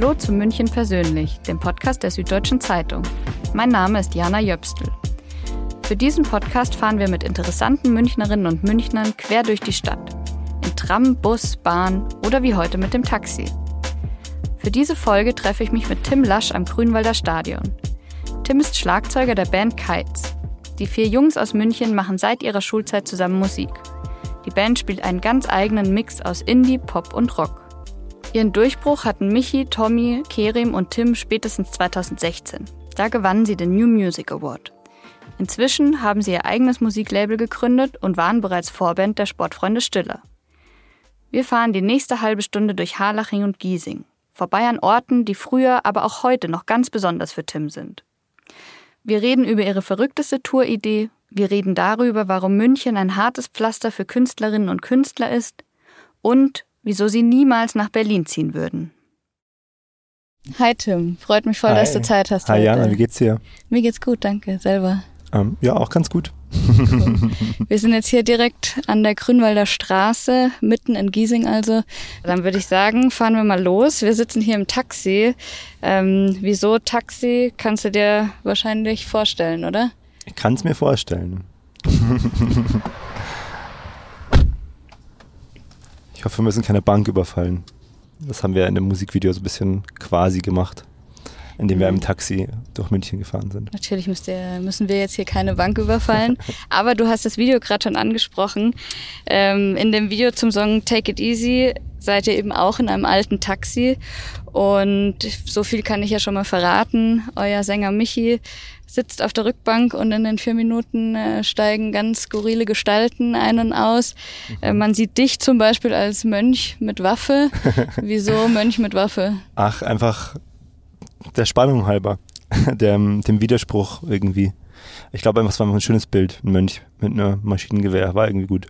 Hallo zu München persönlich, dem Podcast der Süddeutschen Zeitung. Mein Name ist Jana Jöpstel. Für diesen Podcast fahren wir mit interessanten Münchnerinnen und Münchnern quer durch die Stadt. In Tram, Bus, Bahn oder wie heute mit dem Taxi. Für diese Folge treffe ich mich mit Tim Lasch am Grünwalder Stadion. Tim ist Schlagzeuger der Band Kites. Die vier Jungs aus München machen seit ihrer Schulzeit zusammen Musik. Die Band spielt einen ganz eigenen Mix aus Indie, Pop und Rock. Ihren Durchbruch hatten Michi, Tommy, Kerim und Tim spätestens 2016. Da gewannen sie den New Music Award. Inzwischen haben sie ihr eigenes Musiklabel gegründet und waren bereits Vorband der Sportfreunde Stiller. Wir fahren die nächste halbe Stunde durch Harlaching und Giesing, vorbei an Orten, die früher, aber auch heute noch ganz besonders für Tim sind. Wir reden über ihre verrückteste Touridee, wir reden darüber, warum München ein hartes Pflaster für Künstlerinnen und Künstler ist und wieso sie niemals nach Berlin ziehen würden. Hi Tim, freut mich voll, Hi. dass du Zeit hast Hi heute. Jana, wie geht's dir? Mir geht's gut, danke, selber. Ähm, ja, auch ganz gut. Wir sind jetzt hier direkt an der Grünwalder Straße, mitten in Giesing also. Dann würde ich sagen, fahren wir mal los. Wir sitzen hier im Taxi. Ähm, wieso Taxi? Kannst du dir wahrscheinlich vorstellen, oder? Ich kann es mir vorstellen. ich hoffe, wir müssen keine Bank überfallen. Das haben wir in dem Musikvideo so ein bisschen quasi gemacht, indem wir im Taxi durch München gefahren sind. Natürlich ihr, müssen wir jetzt hier keine Bank überfallen. Aber du hast das Video gerade schon angesprochen. Ähm, in dem Video zum Song Take It Easy seid ihr eben auch in einem alten Taxi. Und so viel kann ich ja schon mal verraten. Euer Sänger Michi sitzt auf der Rückbank und in den vier Minuten äh, steigen ganz skurrile Gestalten ein und aus. Äh, man sieht dich zum Beispiel als Mönch mit Waffe. Wieso Mönch mit Waffe? Ach, einfach der Spannung halber, dem, dem Widerspruch irgendwie. Ich glaube einfach, es war einfach ein schönes Bild. Ein Mönch mit einem Maschinengewehr, war irgendwie gut.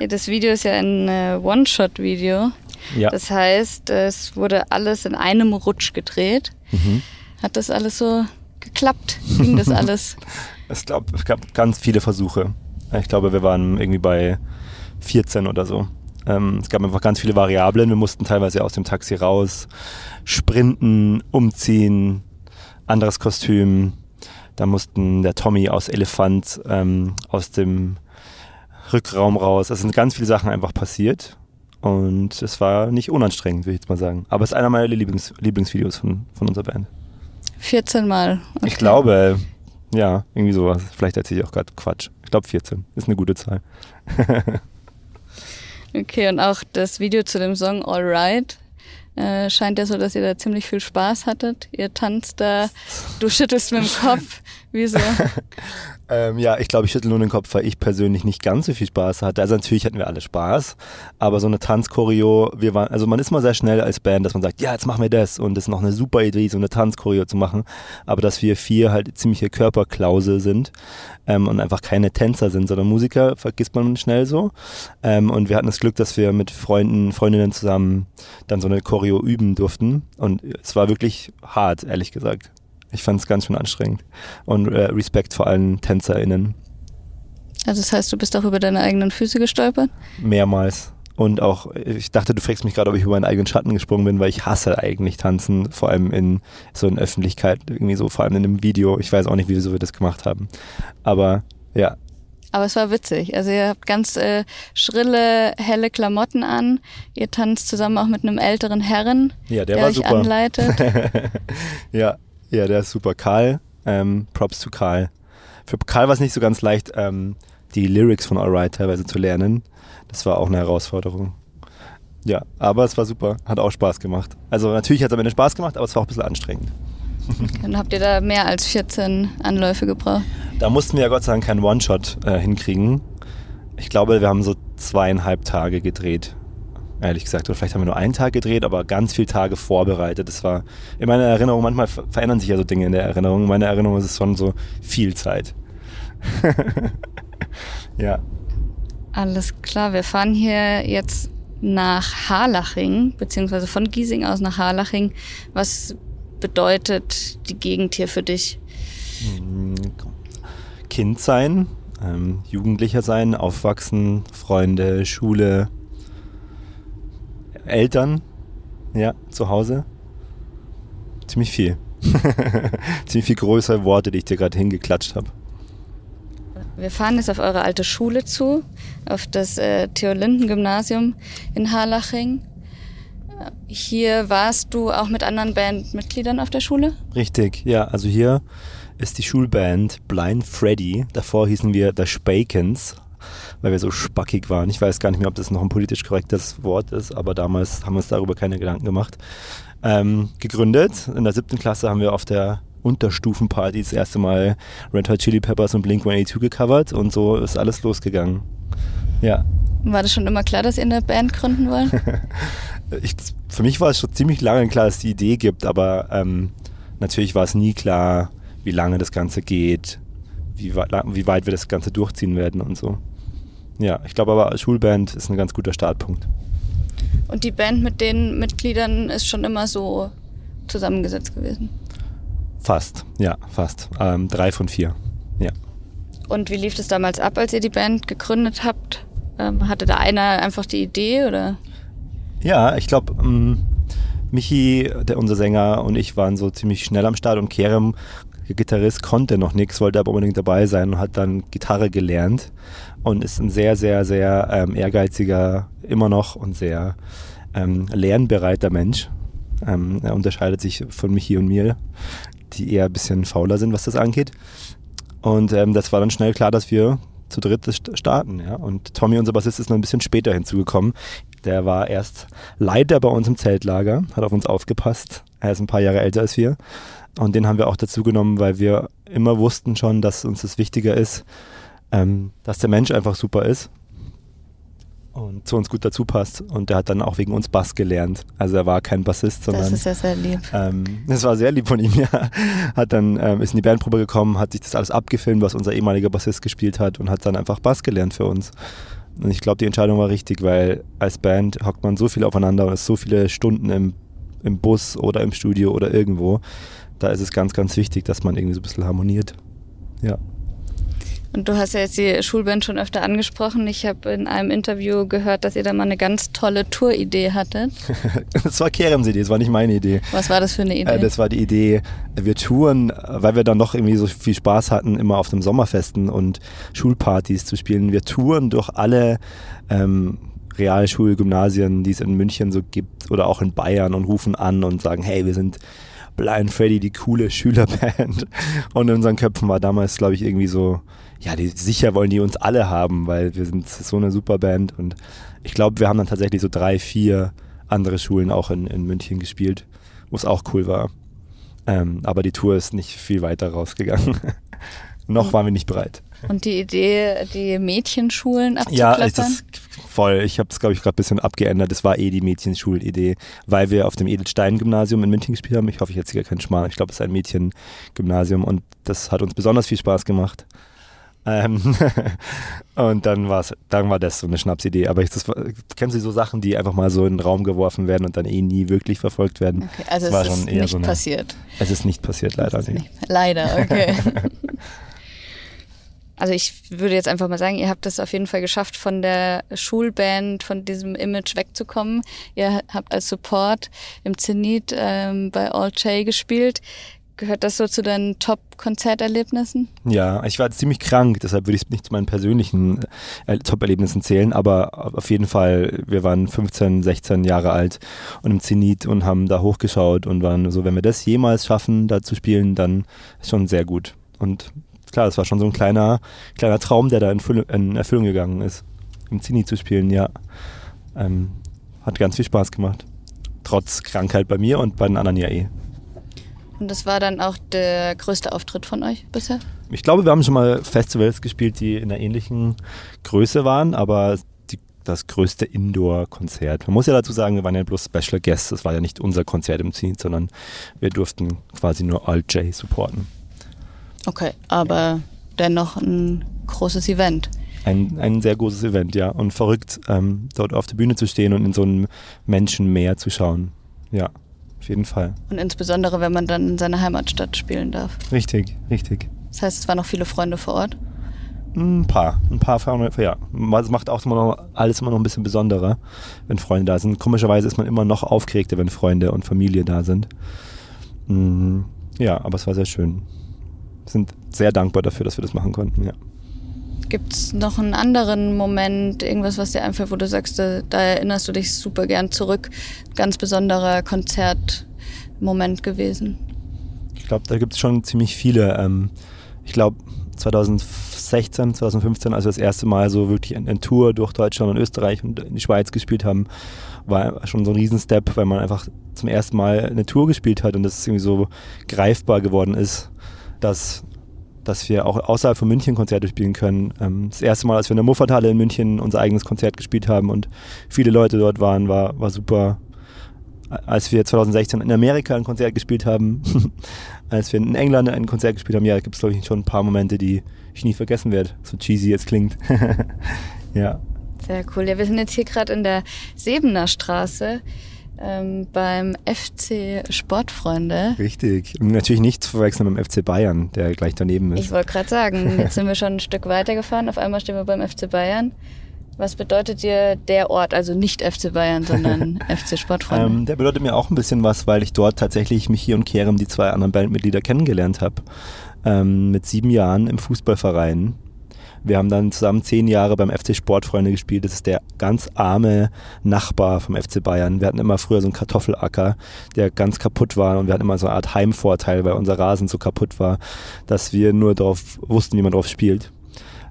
Ja, das Video ist ja ein äh, One-Shot-Video. Ja. Das heißt, es wurde alles in einem Rutsch gedreht. Mhm. Hat das alles so geklappt? Ging das alles? Es, glaub, es gab ganz viele Versuche. Ich glaube, wir waren irgendwie bei 14 oder so. Ähm, es gab einfach ganz viele Variablen. Wir mussten teilweise aus dem Taxi raus, sprinten, umziehen, anderes Kostüm. Da mussten der Tommy aus Elefant ähm, aus dem Rückraum raus. Es sind ganz viele Sachen einfach passiert. Und es war nicht unanstrengend, würde ich jetzt mal sagen. Aber es ist einer meiner Lieblings Lieblingsvideos von, von unserer Band. 14 Mal. Okay. Ich glaube, ja, irgendwie sowas. Vielleicht erzähle ich auch gerade Quatsch. Ich glaube 14 ist eine gute Zahl. Okay, und auch das Video zu dem Song Alright äh, scheint ja so, dass ihr da ziemlich viel Spaß hattet. Ihr tanzt da, du schüttelst mit dem Kopf. Wieso? Ähm, ja, ich glaube, ich schüttel nur den Kopf, weil ich persönlich nicht ganz so viel Spaß hatte. Also natürlich hatten wir alle Spaß, aber so eine Tanzchoreo, wir waren, also man ist mal sehr schnell als Band, dass man sagt, ja, jetzt machen wir das und das ist noch eine super Idee, so eine Tanzchoreo zu machen. Aber dass wir vier halt ziemliche Körperklause sind ähm, und einfach keine Tänzer sind, sondern Musiker, vergisst man schnell so. Ähm, und wir hatten das Glück, dass wir mit Freunden, Freundinnen zusammen dann so eine Choreo üben durften. Und es war wirklich hart, ehrlich gesagt. Ich fand es ganz schön anstrengend. Und äh, Respekt vor allen TänzerInnen. Also das heißt, du bist auch über deine eigenen Füße gestolpert? Mehrmals. Und auch, ich dachte, du fragst mich gerade, ob ich über meinen eigenen Schatten gesprungen bin, weil ich hasse eigentlich tanzen, vor allem in so in Öffentlichkeit, irgendwie so, vor allem in einem Video. Ich weiß auch nicht, wieso wir das gemacht haben. Aber ja, Aber es war witzig. Also ihr habt ganz äh, schrille, helle Klamotten an. Ihr tanzt zusammen auch mit einem älteren Herren, ja der, der war euch super. anleitet. ja, ja, der ist super. Karl, ähm, Props zu Karl. Für Karl war es nicht so ganz leicht, ähm, die Lyrics von Alright teilweise zu lernen. Das war auch eine Herausforderung. Ja, aber es war super, hat auch Spaß gemacht. Also natürlich hat es am Ende Spaß gemacht, aber es war auch ein bisschen anstrengend. Dann habt ihr da mehr als 14 Anläufe gebraucht. Da mussten wir ja Gott sei Dank keinen One-Shot äh, hinkriegen. Ich glaube, wir haben so zweieinhalb Tage gedreht. Ehrlich gesagt. Oder vielleicht haben wir nur einen Tag gedreht, aber ganz viele Tage vorbereitet. Das war in meiner Erinnerung, manchmal ver- verändern sich ja so Dinge in der Erinnerung. In meiner Erinnerung ist es schon so viel Zeit. ja. Alles klar, wir fahren hier jetzt nach Harlaching, beziehungsweise von Giesing aus nach Harlaching. Was bedeutet die Gegend hier für dich? Kind sein, ähm, Jugendlicher sein, aufwachsen, Freunde, Schule, Eltern, Ja, zu Hause. Ziemlich viel. Ziemlich viel größere Worte, die ich dir gerade hingeklatscht habe. Wir fahren jetzt auf eure alte Schule zu, auf das äh, Theo-Linden-Gymnasium in Harlaching. Hier warst du auch mit anderen Bandmitgliedern auf der Schule? Richtig, ja. Also hier ist die Schulband Blind Freddy. Davor hießen wir The Spakens, weil wir so spackig waren. Ich weiß gar nicht mehr, ob das noch ein politisch korrektes Wort ist, aber damals haben wir uns darüber keine Gedanken gemacht. Ähm, gegründet. In der siebten Klasse haben wir auf der Unterstufenparty das erste Mal Red Hot Chili Peppers und Blink 182 gecovert und so ist alles losgegangen. Ja. War das schon immer klar, dass ihr eine Band gründen wollt? ich, für mich war es schon ziemlich lange klar, dass es die Idee gibt, aber ähm, natürlich war es nie klar, wie lange das Ganze geht, wie, wie weit wir das Ganze durchziehen werden und so. Ja, ich glaube aber, Schulband ist ein ganz guter Startpunkt. Und die Band mit den Mitgliedern ist schon immer so zusammengesetzt gewesen? Fast, ja, fast. Ähm, drei von vier, ja. Und wie lief es damals ab, als ihr die Band gegründet habt? Ähm, hatte da einer einfach die Idee oder? Ja, ich glaube, ähm, Michi, der, unser Sänger und ich waren so ziemlich schnell am Start und Kerem, der Gitarrist, konnte noch nichts, wollte aber unbedingt dabei sein und hat dann Gitarre gelernt und ist ein sehr, sehr, sehr ähm, ehrgeiziger, immer noch und sehr ähm, lernbereiter Mensch. Ähm, er unterscheidet sich von Michi und mir, die eher ein bisschen fauler sind, was das angeht. Und ähm, das war dann schnell klar, dass wir zu dritt starten. Ja? Und Tommy, unser Bassist, ist noch ein bisschen später hinzugekommen. Der war erst Leiter bei uns im Zeltlager, hat auf uns aufgepasst. Er ist ein paar Jahre älter als wir. Und den haben wir auch dazu genommen, weil wir immer wussten schon, dass uns das wichtiger ist, ähm, dass der Mensch einfach super ist und zu uns gut dazu passt. Und der hat dann auch wegen uns Bass gelernt. Also er war kein Bassist, sondern. Das ist ja sehr lieb. Ähm, das war sehr lieb von ihm, ja. Hat dann, ähm, ist in die Bandprobe gekommen, hat sich das alles abgefilmt, was unser ehemaliger Bassist gespielt hat und hat dann einfach Bass gelernt für uns. Und ich glaube, die Entscheidung war richtig, weil als Band hockt man so viel aufeinander und ist so viele Stunden im, im Bus oder im Studio oder irgendwo. Da ist es ganz, ganz wichtig, dass man irgendwie so ein bisschen harmoniert. Ja. Und du hast ja jetzt die Schulband schon öfter angesprochen. Ich habe in einem Interview gehört, dass ihr da mal eine ganz tolle Touridee hattet. das war Kerems Idee, das war nicht meine Idee. Was war das für eine Idee? Äh, das war die Idee, wir touren, weil wir dann noch irgendwie so viel Spaß hatten, immer auf den Sommerfesten und Schulpartys zu spielen. Wir touren durch alle ähm, Realschulgymnasien, die es in München so gibt oder auch in Bayern und rufen an und sagen, hey, wir sind Blind Freddy, die coole Schülerband. Und in unseren Köpfen war damals, glaube ich, irgendwie so, ja, die, sicher wollen die uns alle haben, weil wir sind so eine super Band und ich glaube, wir haben dann tatsächlich so drei, vier andere Schulen auch in, in München gespielt, wo es auch cool war. Ähm, aber die Tour ist nicht viel weiter rausgegangen. Noch waren wir nicht bereit. Und die Idee, die Mädchenschulen abzuklappern? Ja, ist voll. Ich habe es, glaube ich, gerade ein bisschen abgeändert. Das war eh die Mädchenschulidee, weil wir auf dem Edelstein-Gymnasium in München gespielt haben. Ich hoffe, ich erzähle keinen Schmarrn. Ich glaube, es ist ein Mädchengymnasium und das hat uns besonders viel Spaß gemacht. Ähm und dann war's, dann war das so eine Schnapsidee. Aber ich, das, kennst du so Sachen, die einfach mal so in den Raum geworfen werden und dann eh nie wirklich verfolgt werden? Okay, also das es ist nicht so eine, passiert. Es ist nicht passiert, leider nicht. Leider, okay. also ich würde jetzt einfach mal sagen, ihr habt es auf jeden Fall geschafft, von der Schulband, von diesem Image wegzukommen. Ihr habt als Support im Zenit ähm, bei All J gespielt. Gehört das so zu deinen Top-Konzerterlebnissen? Ja, ich war ziemlich krank, deshalb würde ich es nicht zu meinen persönlichen äh, Top-Erlebnissen zählen, aber auf jeden Fall, wir waren 15, 16 Jahre alt und im Zenit und haben da hochgeschaut und waren so, wenn wir das jemals schaffen, da zu spielen, dann ist schon sehr gut. Und klar, das war schon so ein kleiner, kleiner Traum, der da in, in Erfüllung gegangen ist, im Zenit zu spielen, ja. Ähm, hat ganz viel Spaß gemacht. Trotz Krankheit bei mir und bei den anderen ja eh. Und das war dann auch der größte Auftritt von euch bisher? Ich glaube, wir haben schon mal Festivals gespielt, die in einer ähnlichen Größe waren, aber die, das größte Indoor-Konzert. Man muss ja dazu sagen, wir waren ja bloß Special Guests. Das war ja nicht unser Konzert im Ziel, sondern wir durften quasi nur Alt J supporten. Okay, aber dennoch ein großes Event. Ein, ein sehr großes Event, ja. Und verrückt, ähm, dort auf der Bühne zu stehen und in so einem Menschenmeer zu schauen. Ja. Auf jeden Fall. Und insbesondere, wenn man dann in seiner Heimatstadt spielen darf. Richtig, richtig. Das heißt, es waren noch viele Freunde vor Ort? Ein paar, ein paar Erfahrungen, ja. Es macht auch immer noch, alles immer noch ein bisschen besonderer, wenn Freunde da sind. Komischerweise ist man immer noch aufgeregter, wenn Freunde und Familie da sind. Mhm. Ja, aber es war sehr schön. Sind sehr dankbar dafür, dass wir das machen konnten, ja. Gibt es noch einen anderen Moment, irgendwas, was dir einfällt, wo du sagst, da, da erinnerst du dich super gern zurück? Ganz besonderer Konzertmoment gewesen? Ich glaube, da gibt es schon ziemlich viele. Ähm, ich glaube, 2016, 2015, als wir das erste Mal so wirklich eine Tour durch Deutschland und Österreich und in die Schweiz gespielt haben, war schon so ein Riesenstep, weil man einfach zum ersten Mal eine Tour gespielt hat und das irgendwie so greifbar geworden ist, dass, dass wir auch außerhalb von München Konzerte spielen können. Ähm, das erste Mal, als wir in der Muffathalle in München unser eigenes Konzert gespielt haben und viele Leute dort waren, war, war super. Als wir 2016 in Amerika ein Konzert gespielt haben, als wir in England ein Konzert gespielt haben, ja, gibt es glaube ich schon ein paar Momente, die ich nie vergessen werde. So cheesy jetzt klingt. ja. Sehr cool. Ja, wir sind jetzt hier gerade in der Sebener Straße ähm, beim FC Sportfreunde. Richtig. Und natürlich nicht zu verwechseln mit dem FC Bayern, der gleich daneben ist. Ich wollte gerade sagen, jetzt sind wir schon ein Stück weiter gefahren. Auf einmal stehen wir beim FC Bayern. Was bedeutet dir der Ort, also nicht FC Bayern, sondern FC Sportfreunde? Ähm, der bedeutet mir auch ein bisschen was, weil ich dort tatsächlich mich hier und Kerem, die zwei anderen Bandmitglieder, kennengelernt habe. Ähm, mit sieben Jahren im Fußballverein wir haben dann zusammen zehn Jahre beim FC Sportfreunde gespielt. Das ist der ganz arme Nachbar vom FC Bayern. Wir hatten immer früher so einen Kartoffelacker, der ganz kaputt war und wir hatten immer so eine Art Heimvorteil, weil unser Rasen so kaputt war, dass wir nur darauf wussten, wie man drauf spielt.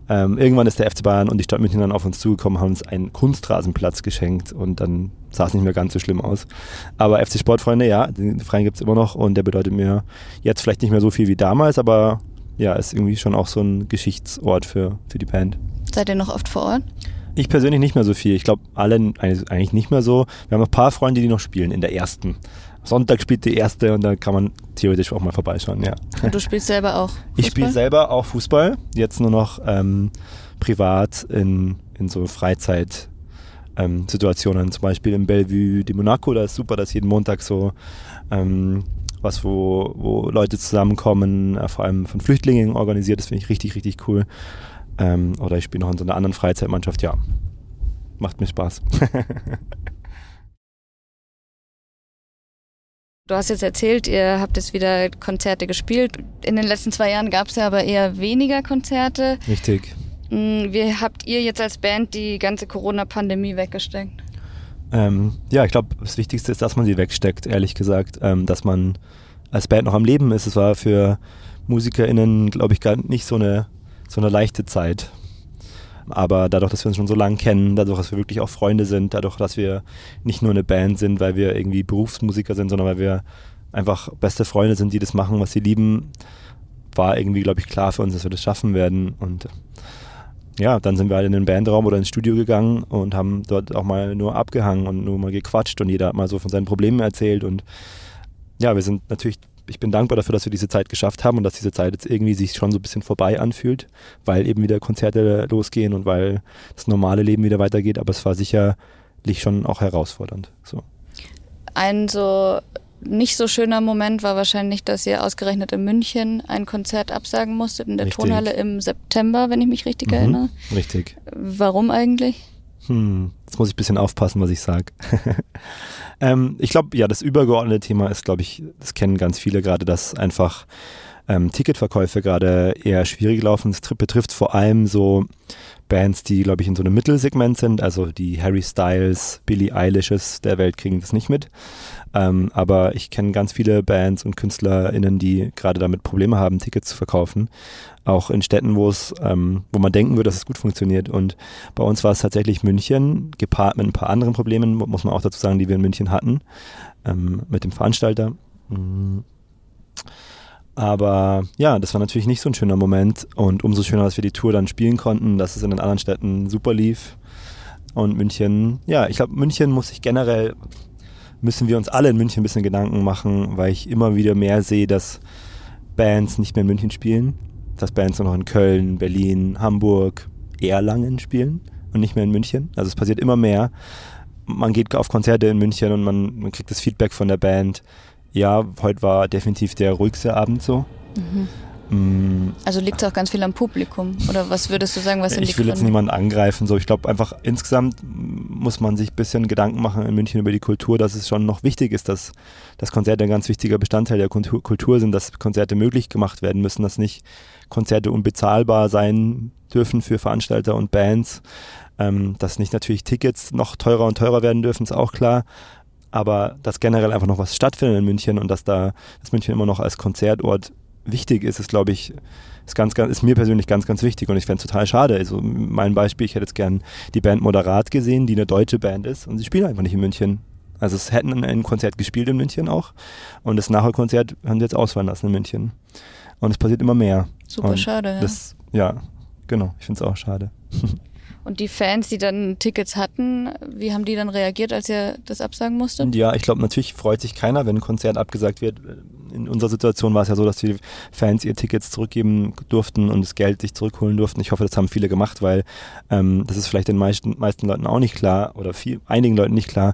Ähm, irgendwann ist der FC Bayern und die Stadt München dann auf uns zugekommen, haben uns einen Kunstrasenplatz geschenkt und dann sah es nicht mehr ganz so schlimm aus. Aber FC Sportfreunde, ja, den Verein gibt es immer noch und der bedeutet mir jetzt vielleicht nicht mehr so viel wie damals, aber ja, ist irgendwie schon auch so ein Geschichtsort für, für die Band. Seid ihr noch oft vor Ort? Ich persönlich nicht mehr so viel. Ich glaube, alle eigentlich nicht mehr so. Wir haben ein paar Freunde, die noch spielen in der ersten. Sonntag spielt die erste und da kann man theoretisch auch mal vorbeischauen, ja. Und du spielst selber auch Fußball? Ich spiele selber auch Fußball. Jetzt nur noch ähm, privat in, in so Freizeit. Ähm, Situationen, zum Beispiel im Bellevue de Monaco, da ist super, dass jeden Montag so ähm, was, wo, wo Leute zusammenkommen, äh, vor allem von Flüchtlingen organisiert. Das finde ich richtig, richtig cool. Ähm, oder ich spiele noch in so einer anderen Freizeitmannschaft. Ja, macht mir Spaß. Du hast jetzt erzählt, ihr habt jetzt wieder Konzerte gespielt. In den letzten zwei Jahren gab es ja aber eher weniger Konzerte. Richtig. Hm, wie habt ihr jetzt als Band die ganze Corona-Pandemie weggesteckt? Ähm, ja, ich glaube, das Wichtigste ist, dass man sie wegsteckt, ehrlich gesagt. Ähm, dass man als Band noch am Leben ist. Es war für MusikerInnen, glaube ich, gar nicht so eine, so eine leichte Zeit. Aber dadurch, dass wir uns schon so lange kennen, dadurch, dass wir wirklich auch Freunde sind, dadurch, dass wir nicht nur eine Band sind, weil wir irgendwie Berufsmusiker sind, sondern weil wir einfach beste Freunde sind, die das machen, was sie lieben, war irgendwie, glaube ich, klar für uns, dass wir das schaffen werden. Und ja, dann sind wir halt in den Bandraum oder ins Studio gegangen und haben dort auch mal nur abgehangen und nur mal gequatscht und jeder hat mal so von seinen Problemen erzählt und ja, wir sind natürlich, ich bin dankbar dafür, dass wir diese Zeit geschafft haben und dass diese Zeit jetzt irgendwie sich schon so ein bisschen vorbei anfühlt, weil eben wieder Konzerte losgehen und weil das normale Leben wieder weitergeht, aber es war sicherlich schon auch herausfordernd. So. Ein so nicht so schöner Moment war wahrscheinlich, dass ihr ausgerechnet in München ein Konzert absagen musstet in der richtig. Tonhalle im September, wenn ich mich richtig mhm, erinnere. Richtig. Warum eigentlich? Hm, jetzt muss ich ein bisschen aufpassen, was ich sage. ähm, ich glaube, ja, das übergeordnete Thema ist, glaube ich, das kennen ganz viele gerade, dass einfach ähm, Ticketverkäufe gerade eher schwierig laufen. Es betrifft vor allem so Bands, die, glaube ich, in so einem Mittelsegment sind. Also die Harry Styles, Billie Eilishes der Welt kriegen das nicht mit. Ähm, aber ich kenne ganz viele Bands und KünstlerInnen, die gerade damit Probleme haben, Tickets zu verkaufen. Auch in Städten, wo es, ähm, wo man denken würde, dass es gut funktioniert. Und bei uns war es tatsächlich München, gepaart mit ein paar anderen Problemen, muss man auch dazu sagen, die wir in München hatten, ähm, mit dem Veranstalter. Mhm. Aber ja, das war natürlich nicht so ein schöner Moment und umso schöner, dass wir die Tour dann spielen konnten, dass es in den anderen Städten super lief. Und München, ja, ich glaube, München muss sich generell müssen wir uns alle in München ein bisschen Gedanken machen, weil ich immer wieder mehr sehe, dass Bands nicht mehr in München spielen, dass Bands nur noch in Köln, Berlin, Hamburg, Erlangen spielen und nicht mehr in München. Also es passiert immer mehr. Man geht auf Konzerte in München und man, man kriegt das Feedback von der Band. Ja, heute war definitiv der ruhigste Abend so. Mhm. Mm. Also liegt es auch ganz viel am Publikum? Oder was würdest du sagen, was sind ich die Ich will jetzt niemanden angreifen. So, ich glaube einfach, insgesamt muss man sich ein bisschen Gedanken machen in München über die Kultur, dass es schon noch wichtig ist, dass, dass Konzerte ein ganz wichtiger Bestandteil der Kultur sind, dass Konzerte möglich gemacht werden müssen, dass nicht Konzerte unbezahlbar sein dürfen für Veranstalter und Bands. Ähm, dass nicht natürlich Tickets noch teurer und teurer werden dürfen, ist auch klar aber dass generell einfach noch was stattfindet in München und dass da das München immer noch als Konzertort wichtig ist, ist, glaube ich, ist, ganz, ganz, ist mir persönlich ganz, ganz wichtig und ich fände es total schade. Also mein Beispiel, ich hätte jetzt gern die Band Moderat gesehen, die eine deutsche Band ist und sie spielen einfach nicht in München. Also es hätten ein Konzert gespielt in München auch und das Nachholkonzert haben sie jetzt ausfallen lassen in München. Und es passiert immer mehr. Super und schade. Das, ja, genau, ich finde es auch schade. Und die Fans, die dann Tickets hatten, wie haben die dann reagiert, als ihr das absagen musstet? Ja, ich glaube, natürlich freut sich keiner, wenn ein Konzert abgesagt wird. In unserer Situation war es ja so, dass die Fans ihr Tickets zurückgeben durften und das Geld sich zurückholen durften. Ich hoffe, das haben viele gemacht, weil ähm, das ist vielleicht den meisten, meisten Leuten auch nicht klar oder viel, einigen Leuten nicht klar,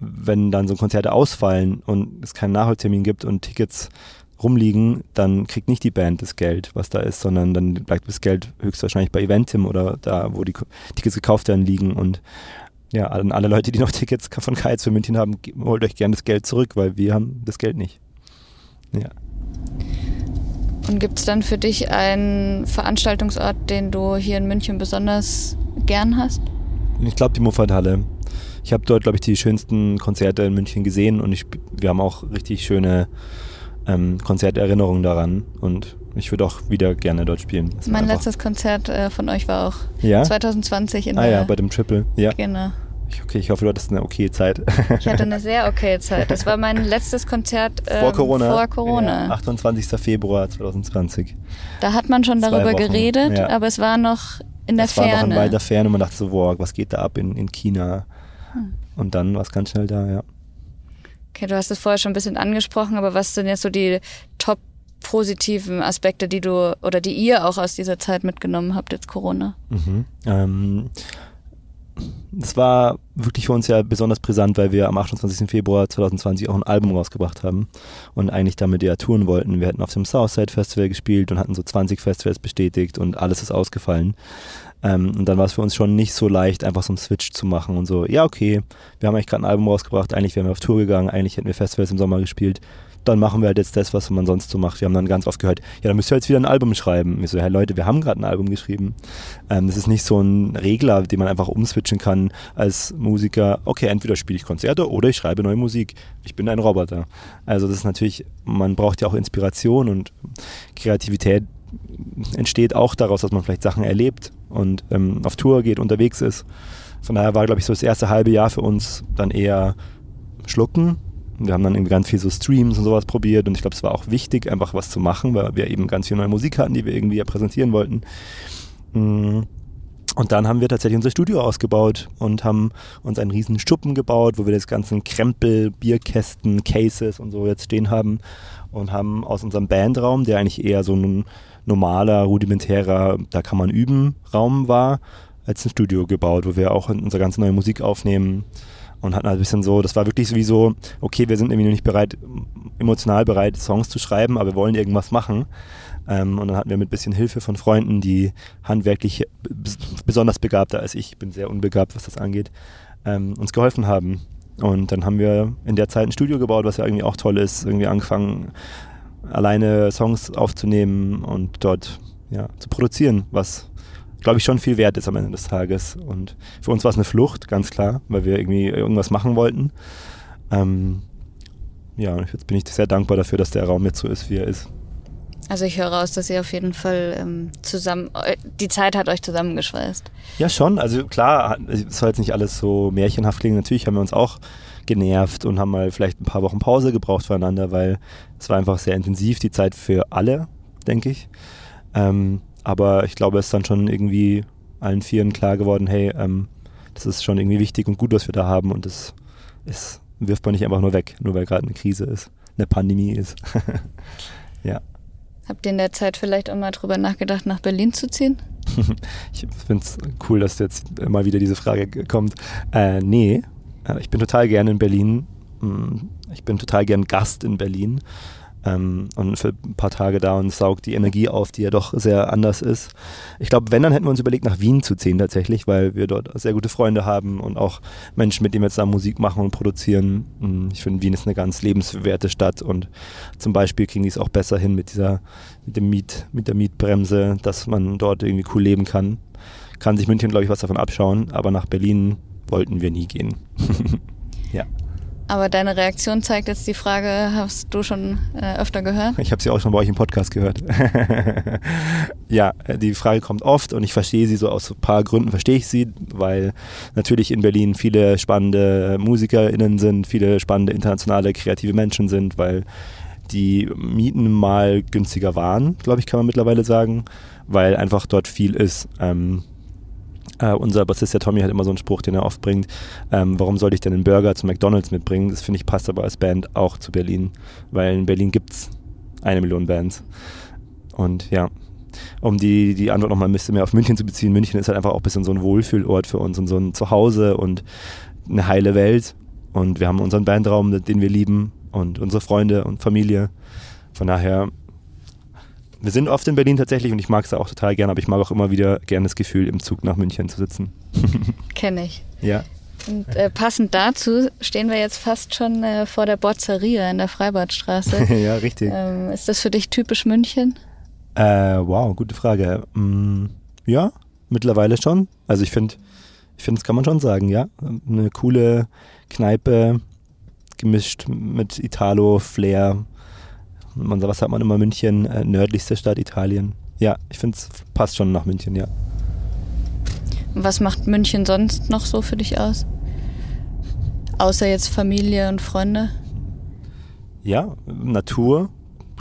wenn dann so Konzerte ausfallen und es keinen Nachholtermin gibt und Tickets rumliegen, dann kriegt nicht die Band das Geld, was da ist, sondern dann bleibt das Geld höchstwahrscheinlich bei Eventim oder da, wo die Tickets gekauft werden, liegen. Und ja, an alle Leute, die noch Tickets von Kites für München haben, holt euch gerne das Geld zurück, weil wir haben das Geld nicht. Ja. Und gibt es dann für dich einen Veranstaltungsort, den du hier in München besonders gern hast? Ich glaube die Muffathalle. Ich habe dort, glaube ich, die schönsten Konzerte in München gesehen und ich, wir haben auch richtig schöne ähm, Konzerterinnerungen daran und ich würde auch wieder gerne dort spielen. Das mein letztes Konzert äh, von euch war auch ja? 2020 in ah, der... Ah ja, bei dem Triple, ja. Genau. Okay, ich hoffe, du hattest eine okay Zeit. ich hatte eine sehr okay Zeit. Das war mein letztes Konzert ähm, vor Corona. Vor Corona. Ja, 28. Februar 2020. Da hat man schon darüber geredet, ja. aber es war noch in der es Ferne. Es war noch in weiter Ferne und man dachte so, wow, was geht da ab in, in China? Hm. Und dann war es ganz schnell da, ja. Okay, du hast es vorher schon ein bisschen angesprochen, aber was sind jetzt so die top positiven Aspekte, die du oder die ihr auch aus dieser Zeit mitgenommen habt, jetzt Corona? Mhm. Ähm, das war wirklich für uns ja besonders brisant, weil wir am 28. Februar 2020 auch ein Album rausgebracht haben und eigentlich damit ja touren wollten. Wir hätten auf dem Southside Festival gespielt und hatten so 20 Festivals bestätigt und alles ist ausgefallen. Ähm, und dann war es für uns schon nicht so leicht, einfach so einen Switch zu machen und so, ja, okay, wir haben eigentlich gerade ein Album rausgebracht, eigentlich wären wir auf Tour gegangen, eigentlich hätten wir Festivals im Sommer gespielt. Dann machen wir halt jetzt das, was man sonst so macht. Wir haben dann ganz oft gehört, ja, dann müsst ihr jetzt wieder ein Album schreiben. Ich so, hey Leute, wir haben gerade ein Album geschrieben. Ähm, das ist nicht so ein Regler, den man einfach umswitchen kann als Musiker. Okay, entweder spiele ich Konzerte oder ich schreibe neue Musik. Ich bin ein Roboter. Also das ist natürlich, man braucht ja auch Inspiration und Kreativität entsteht auch daraus, dass man vielleicht Sachen erlebt und ähm, auf Tour geht, unterwegs ist. Von daher war, glaube ich, so das erste halbe Jahr für uns dann eher schlucken. Wir haben dann irgendwie ganz viel so Streams und sowas probiert und ich glaube, es war auch wichtig, einfach was zu machen, weil wir eben ganz viel neue Musik hatten, die wir irgendwie präsentieren wollten. Mm. Und dann haben wir tatsächlich unser Studio ausgebaut und haben uns einen riesen Schuppen gebaut, wo wir das ganzen Krempel, Bierkästen, Cases und so jetzt stehen haben und haben aus unserem Bandraum, der eigentlich eher so ein normaler, rudimentärer, da kann man üben, Raum war, als ein Studio gebaut, wo wir auch unsere ganze neue Musik aufnehmen und hatten halt ein bisschen so, das war wirklich wie so, okay, wir sind irgendwie noch nicht bereit, emotional bereit, Songs zu schreiben, aber wir wollen irgendwas machen. Ähm, und dann hatten wir mit ein bisschen Hilfe von Freunden, die handwerklich besonders begabter als ich, bin sehr unbegabt, was das angeht, ähm, uns geholfen haben. Und dann haben wir in der Zeit ein Studio gebaut, was ja irgendwie auch toll ist, irgendwie angefangen, alleine Songs aufzunehmen und dort ja, zu produzieren, was glaube ich schon viel wert ist am Ende des Tages. Und für uns war es eine Flucht, ganz klar, weil wir irgendwie irgendwas machen wollten. Ähm, ja, und jetzt bin ich sehr dankbar dafür, dass der Raum jetzt so ist, wie er ist. Also ich höre raus, dass ihr auf jeden Fall ähm, zusammen, die Zeit hat euch zusammengeschweißt. Ja, schon. Also klar, es soll jetzt nicht alles so märchenhaft klingen. Natürlich haben wir uns auch genervt und haben mal vielleicht ein paar Wochen Pause gebraucht voneinander, weil es war einfach sehr intensiv, die Zeit für alle, denke ich. Ähm, aber ich glaube, es ist dann schon irgendwie allen Vieren klar geworden, hey, ähm, das ist schon irgendwie wichtig und gut, was wir da haben und das ist, wirft man nicht einfach nur weg, nur weil gerade eine Krise ist, eine Pandemie ist. ja. Habt ihr in der Zeit vielleicht auch mal drüber nachgedacht, nach Berlin zu ziehen? ich finde es cool, dass jetzt mal wieder diese Frage kommt. Äh, nee, ich bin total gerne in Berlin. Hm, ich bin total gern Gast in Berlin. Ähm, und für ein paar Tage da und saugt die Energie auf, die ja doch sehr anders ist. Ich glaube, wenn, dann hätten wir uns überlegt, nach Wien zu ziehen tatsächlich, weil wir dort sehr gute Freunde haben und auch Menschen, mit denen wir zusammen Musik machen und produzieren. Hm, ich finde, Wien ist eine ganz lebenswerte Stadt und zum Beispiel kriegen die es auch besser hin mit dieser, mit dem Miet, mit der Mietbremse, dass man dort irgendwie cool leben kann. Kann sich München, glaube ich, was davon abschauen, aber nach Berlin wollten wir nie gehen. ja. Aber deine Reaktion zeigt jetzt die Frage, hast du schon äh, öfter gehört? Ich habe sie auch schon bei euch im Podcast gehört. ja, die Frage kommt oft und ich verstehe sie so aus ein paar Gründen verstehe ich sie, weil natürlich in Berlin viele spannende MusikerInnen sind, viele spannende internationale kreative Menschen sind, weil die Mieten mal günstiger waren, glaube ich, kann man mittlerweile sagen, weil einfach dort viel ist. Ähm, Uh, unser Bassist, der Tommy, hat immer so einen Spruch, den er oft bringt. Ähm, warum sollte ich denn einen Burger zu McDonalds mitbringen? Das finde ich passt aber als Band auch zu Berlin, weil in Berlin gibt es eine Million Bands. Und ja, um die, die Antwort nochmal ein bisschen mehr auf München zu beziehen, München ist halt einfach auch ein bisschen so ein Wohlfühlort für uns und so ein Zuhause und eine heile Welt. Und wir haben unseren Bandraum, den wir lieben und unsere Freunde und Familie. Von daher wir sind oft in Berlin tatsächlich und ich mag es auch total gerne, aber ich mag auch immer wieder gerne das Gefühl, im Zug nach München zu sitzen. Kenne ich. Ja. Und äh, passend dazu stehen wir jetzt fast schon äh, vor der Bozzeria in der Freibadstraße. ja, richtig. Ähm, ist das für dich typisch München? Äh, wow, gute Frage. Mm, ja, mittlerweile schon. Also ich finde, ich finde, das kann man schon sagen, ja. Eine coole Kneipe gemischt mit Italo-Flair man, was sagt man immer München, äh, nördlichste Stadt Italien. Ja, ich finde es passt schon nach München, ja. Was macht München sonst noch so für dich aus? Außer jetzt Familie und Freunde? Ja, Natur,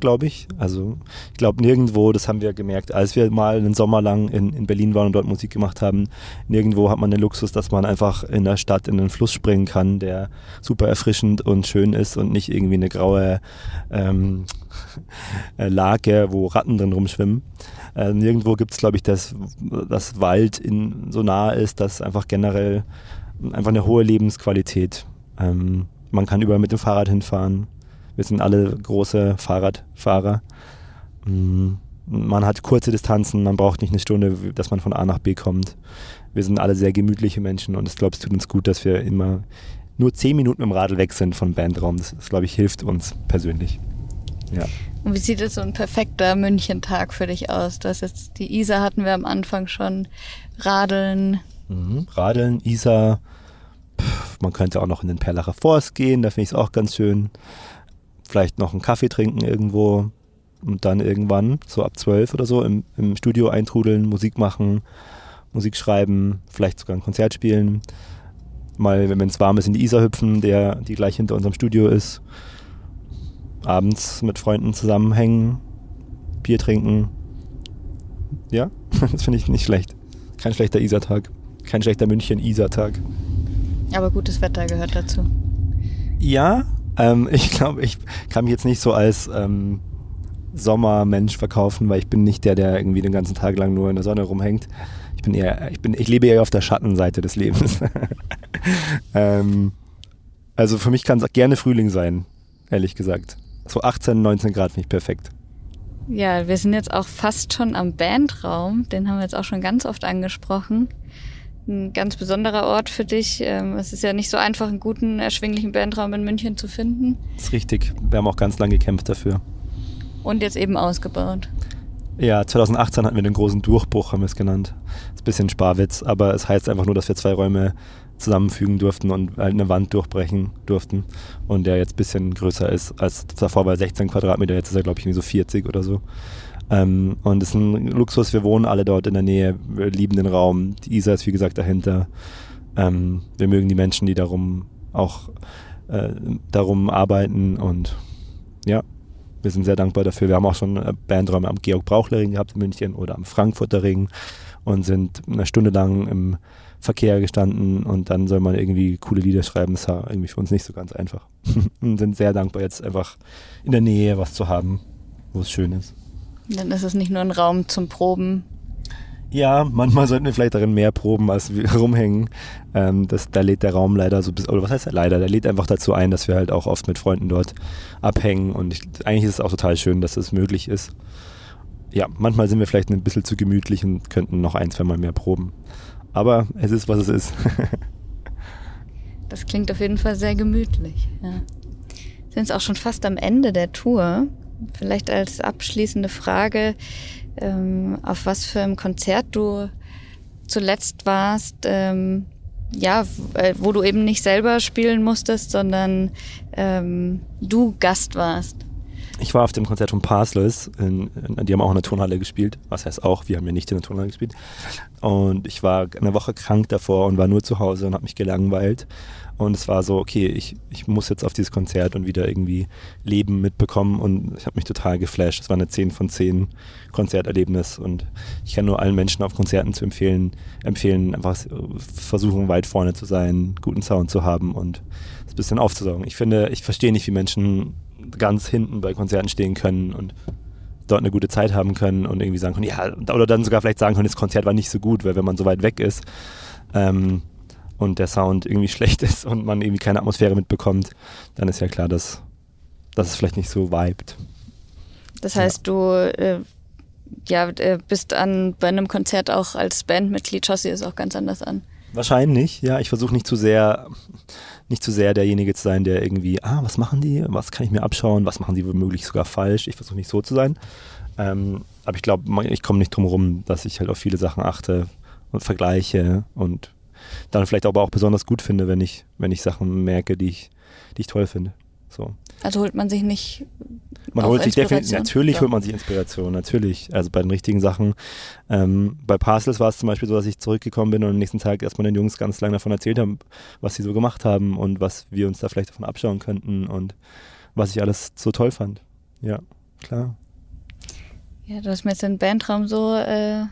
glaube ich. Also ich glaube nirgendwo, das haben wir gemerkt, als wir mal einen Sommer lang in, in Berlin waren und dort Musik gemacht haben, nirgendwo hat man den Luxus, dass man einfach in der Stadt in einen Fluss springen kann, der super erfrischend und schön ist und nicht irgendwie eine graue ähm, Lage, wo Ratten drin rumschwimmen. Äh, nirgendwo gibt es, glaube ich, dass das Wald in, so nah ist, dass einfach generell einfach eine hohe Lebensqualität. Ähm, man kann überall mit dem Fahrrad hinfahren. Wir sind alle große Fahrradfahrer. Mm, man hat kurze Distanzen, man braucht nicht eine Stunde, dass man von A nach B kommt. Wir sind alle sehr gemütliche Menschen und ich glaube, es tut uns gut, dass wir immer nur zehn Minuten im Radl weg sind von Bandraum. Das, das glaube ich, hilft uns persönlich. Ja. Und wie sieht jetzt so ein perfekter Münchentag für dich aus? Du hast jetzt die Isar hatten wir am Anfang schon, Radeln. Mhm. Radeln, Isar. Pff, man könnte auch noch in den Perlacher Forst gehen, da finde ich es auch ganz schön vielleicht noch einen Kaffee trinken irgendwo und dann irgendwann, so ab zwölf oder so, im, im Studio eintrudeln, Musik machen, Musik schreiben, vielleicht sogar ein Konzert spielen. Mal, wenn es warm ist, in die Isar hüpfen, der, die gleich hinter unserem Studio ist. Abends mit Freunden zusammenhängen, Bier trinken. Ja, das finde ich nicht schlecht. Kein schlechter Isar-Tag. Kein schlechter München-Isar-Tag. Aber gutes Wetter gehört dazu. Ja, ähm, ich glaube, ich kann mich jetzt nicht so als ähm, Sommermensch verkaufen, weil ich bin nicht der, der irgendwie den ganzen Tag lang nur in der Sonne rumhängt. Ich bin eher, ich bin, ich lebe eher auf der Schattenseite des Lebens. ähm, also für mich kann es gerne Frühling sein, ehrlich gesagt. So 18, 19 Grad finde ich perfekt. Ja, wir sind jetzt auch fast schon am Bandraum. Den haben wir jetzt auch schon ganz oft angesprochen ein ganz besonderer Ort für dich. Ähm, es ist ja nicht so einfach, einen guten, erschwinglichen Bandraum in München zu finden. Das ist richtig. Wir haben auch ganz lange gekämpft dafür. Und jetzt eben ausgebaut. Ja, 2018 hatten wir den großen Durchbruch, haben wir es genannt. Ist ein bisschen Sparwitz, aber es heißt einfach nur, dass wir zwei Räume zusammenfügen durften und eine Wand durchbrechen durften. Und der jetzt ein bisschen größer ist als davor war 16 Quadratmeter, jetzt ist er glaube ich irgendwie so 40 oder so. Ähm, und es ist ein Luxus, wir wohnen alle dort in der Nähe, wir lieben den Raum. Die Isar ist wie gesagt dahinter. Ähm, wir mögen die Menschen, die darum auch äh, darum arbeiten und ja, wir sind sehr dankbar dafür. Wir haben auch schon äh, Bandräume am Georg-Brauchler-Ring gehabt in München oder am Frankfurter Ring und sind eine Stunde lang im Verkehr gestanden und dann soll man irgendwie coole Lieder schreiben. Das war irgendwie für uns nicht so ganz einfach. und sind sehr dankbar, jetzt einfach in der Nähe was zu haben, wo es schön ist. Dann ist es nicht nur ein Raum zum Proben. Ja, manchmal sollten wir vielleicht darin mehr proben, als wir rumhängen. Ähm, das, da lädt der Raum leider so, bis, oder was heißt er leider? Der lädt einfach dazu ein, dass wir halt auch oft mit Freunden dort abhängen. Und ich, eigentlich ist es auch total schön, dass es möglich ist. Ja, manchmal sind wir vielleicht ein bisschen zu gemütlich und könnten noch ein, zwei Mal mehr proben. Aber es ist, was es ist. das klingt auf jeden Fall sehr gemütlich. Ja. Sind es auch schon fast am Ende der Tour. Vielleicht als abschließende Frage ähm, auf was für einem Konzert du zuletzt warst, ähm, ja, äh, wo du eben nicht selber spielen musstest, sondern ähm, du Gast warst. Ich war auf dem Konzert von Parsless, in, in, die haben auch in der Turnhalle gespielt. Was heißt auch, wir haben ja nicht in der Turnhalle gespielt. Und ich war eine Woche krank davor und war nur zu Hause und habe mich gelangweilt. Und es war so, okay, ich, ich muss jetzt auf dieses Konzert und wieder irgendwie Leben mitbekommen. Und ich habe mich total geflasht. Es war eine 10 von 10 Konzerterlebnis. Und ich kann nur allen Menschen auf Konzerten zu empfehlen, empfehlen, einfach versuchen, weit vorne zu sein, guten Sound zu haben und es ein bisschen aufzusaugen. Ich finde, ich verstehe nicht, wie Menschen ganz hinten bei Konzerten stehen können und dort eine gute Zeit haben können und irgendwie sagen können, ja, oder dann sogar vielleicht sagen können, das Konzert war nicht so gut, weil wenn man so weit weg ist, ähm, und der Sound irgendwie schlecht ist und man irgendwie keine Atmosphäre mitbekommt, dann ist ja klar, dass, dass es vielleicht nicht so vibet. Das heißt, ja. du äh, ja, äh, bist an, bei einem Konzert auch als Bandmitglied, schaust du es auch ganz anders an. Wahrscheinlich, ja. Ich versuche nicht zu sehr, nicht zu sehr derjenige zu sein, der irgendwie, ah, was machen die? Was kann ich mir abschauen? Was machen die womöglich sogar falsch? Ich versuche nicht so zu sein. Ähm, aber ich glaube, ich komme nicht drum herum, dass ich halt auf viele Sachen achte und vergleiche und dann vielleicht aber auch besonders gut finde, wenn ich, wenn ich Sachen merke, die ich, die ich toll finde. So. Also holt man sich nicht. Man holt sich definitiv, natürlich ja. holt man sich Inspiration, natürlich. Also bei den richtigen Sachen. Ähm, bei Parcels war es zum Beispiel so, dass ich zurückgekommen bin und am nächsten Tag erstmal den Jungs ganz lange davon erzählt haben, was sie so gemacht haben und was wir uns da vielleicht davon abschauen könnten und was ich alles so toll fand. Ja, klar. Ja, du hast mir jetzt den Bandraum so äh,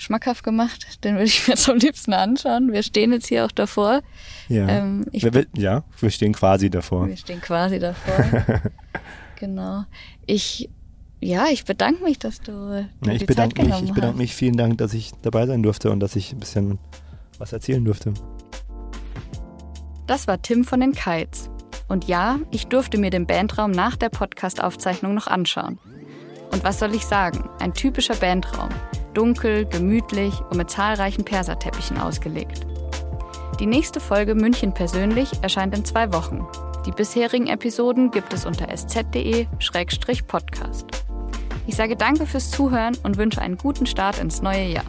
schmackhaft gemacht. Den würde ich mir jetzt am liebsten anschauen. Wir stehen jetzt hier auch davor. Ja, ähm, wir, ja wir stehen quasi davor. Wir stehen quasi davor. genau. Ich, ja, ich bedanke mich, dass du ja, ich bedanke mich, Ich bedanke mich. Vielen Dank, dass ich dabei sein durfte und dass ich ein bisschen was erzählen durfte. Das war Tim von den Kites. Und ja, ich durfte mir den Bandraum nach der Podcast-Aufzeichnung noch anschauen. Und was soll ich sagen? Ein typischer Bandraum dunkel, gemütlich und mit zahlreichen Perserteppichen ausgelegt. Die nächste Folge München persönlich erscheint in zwei Wochen. Die bisherigen Episoden gibt es unter sz.de-podcast. Ich sage danke fürs Zuhören und wünsche einen guten Start ins neue Jahr.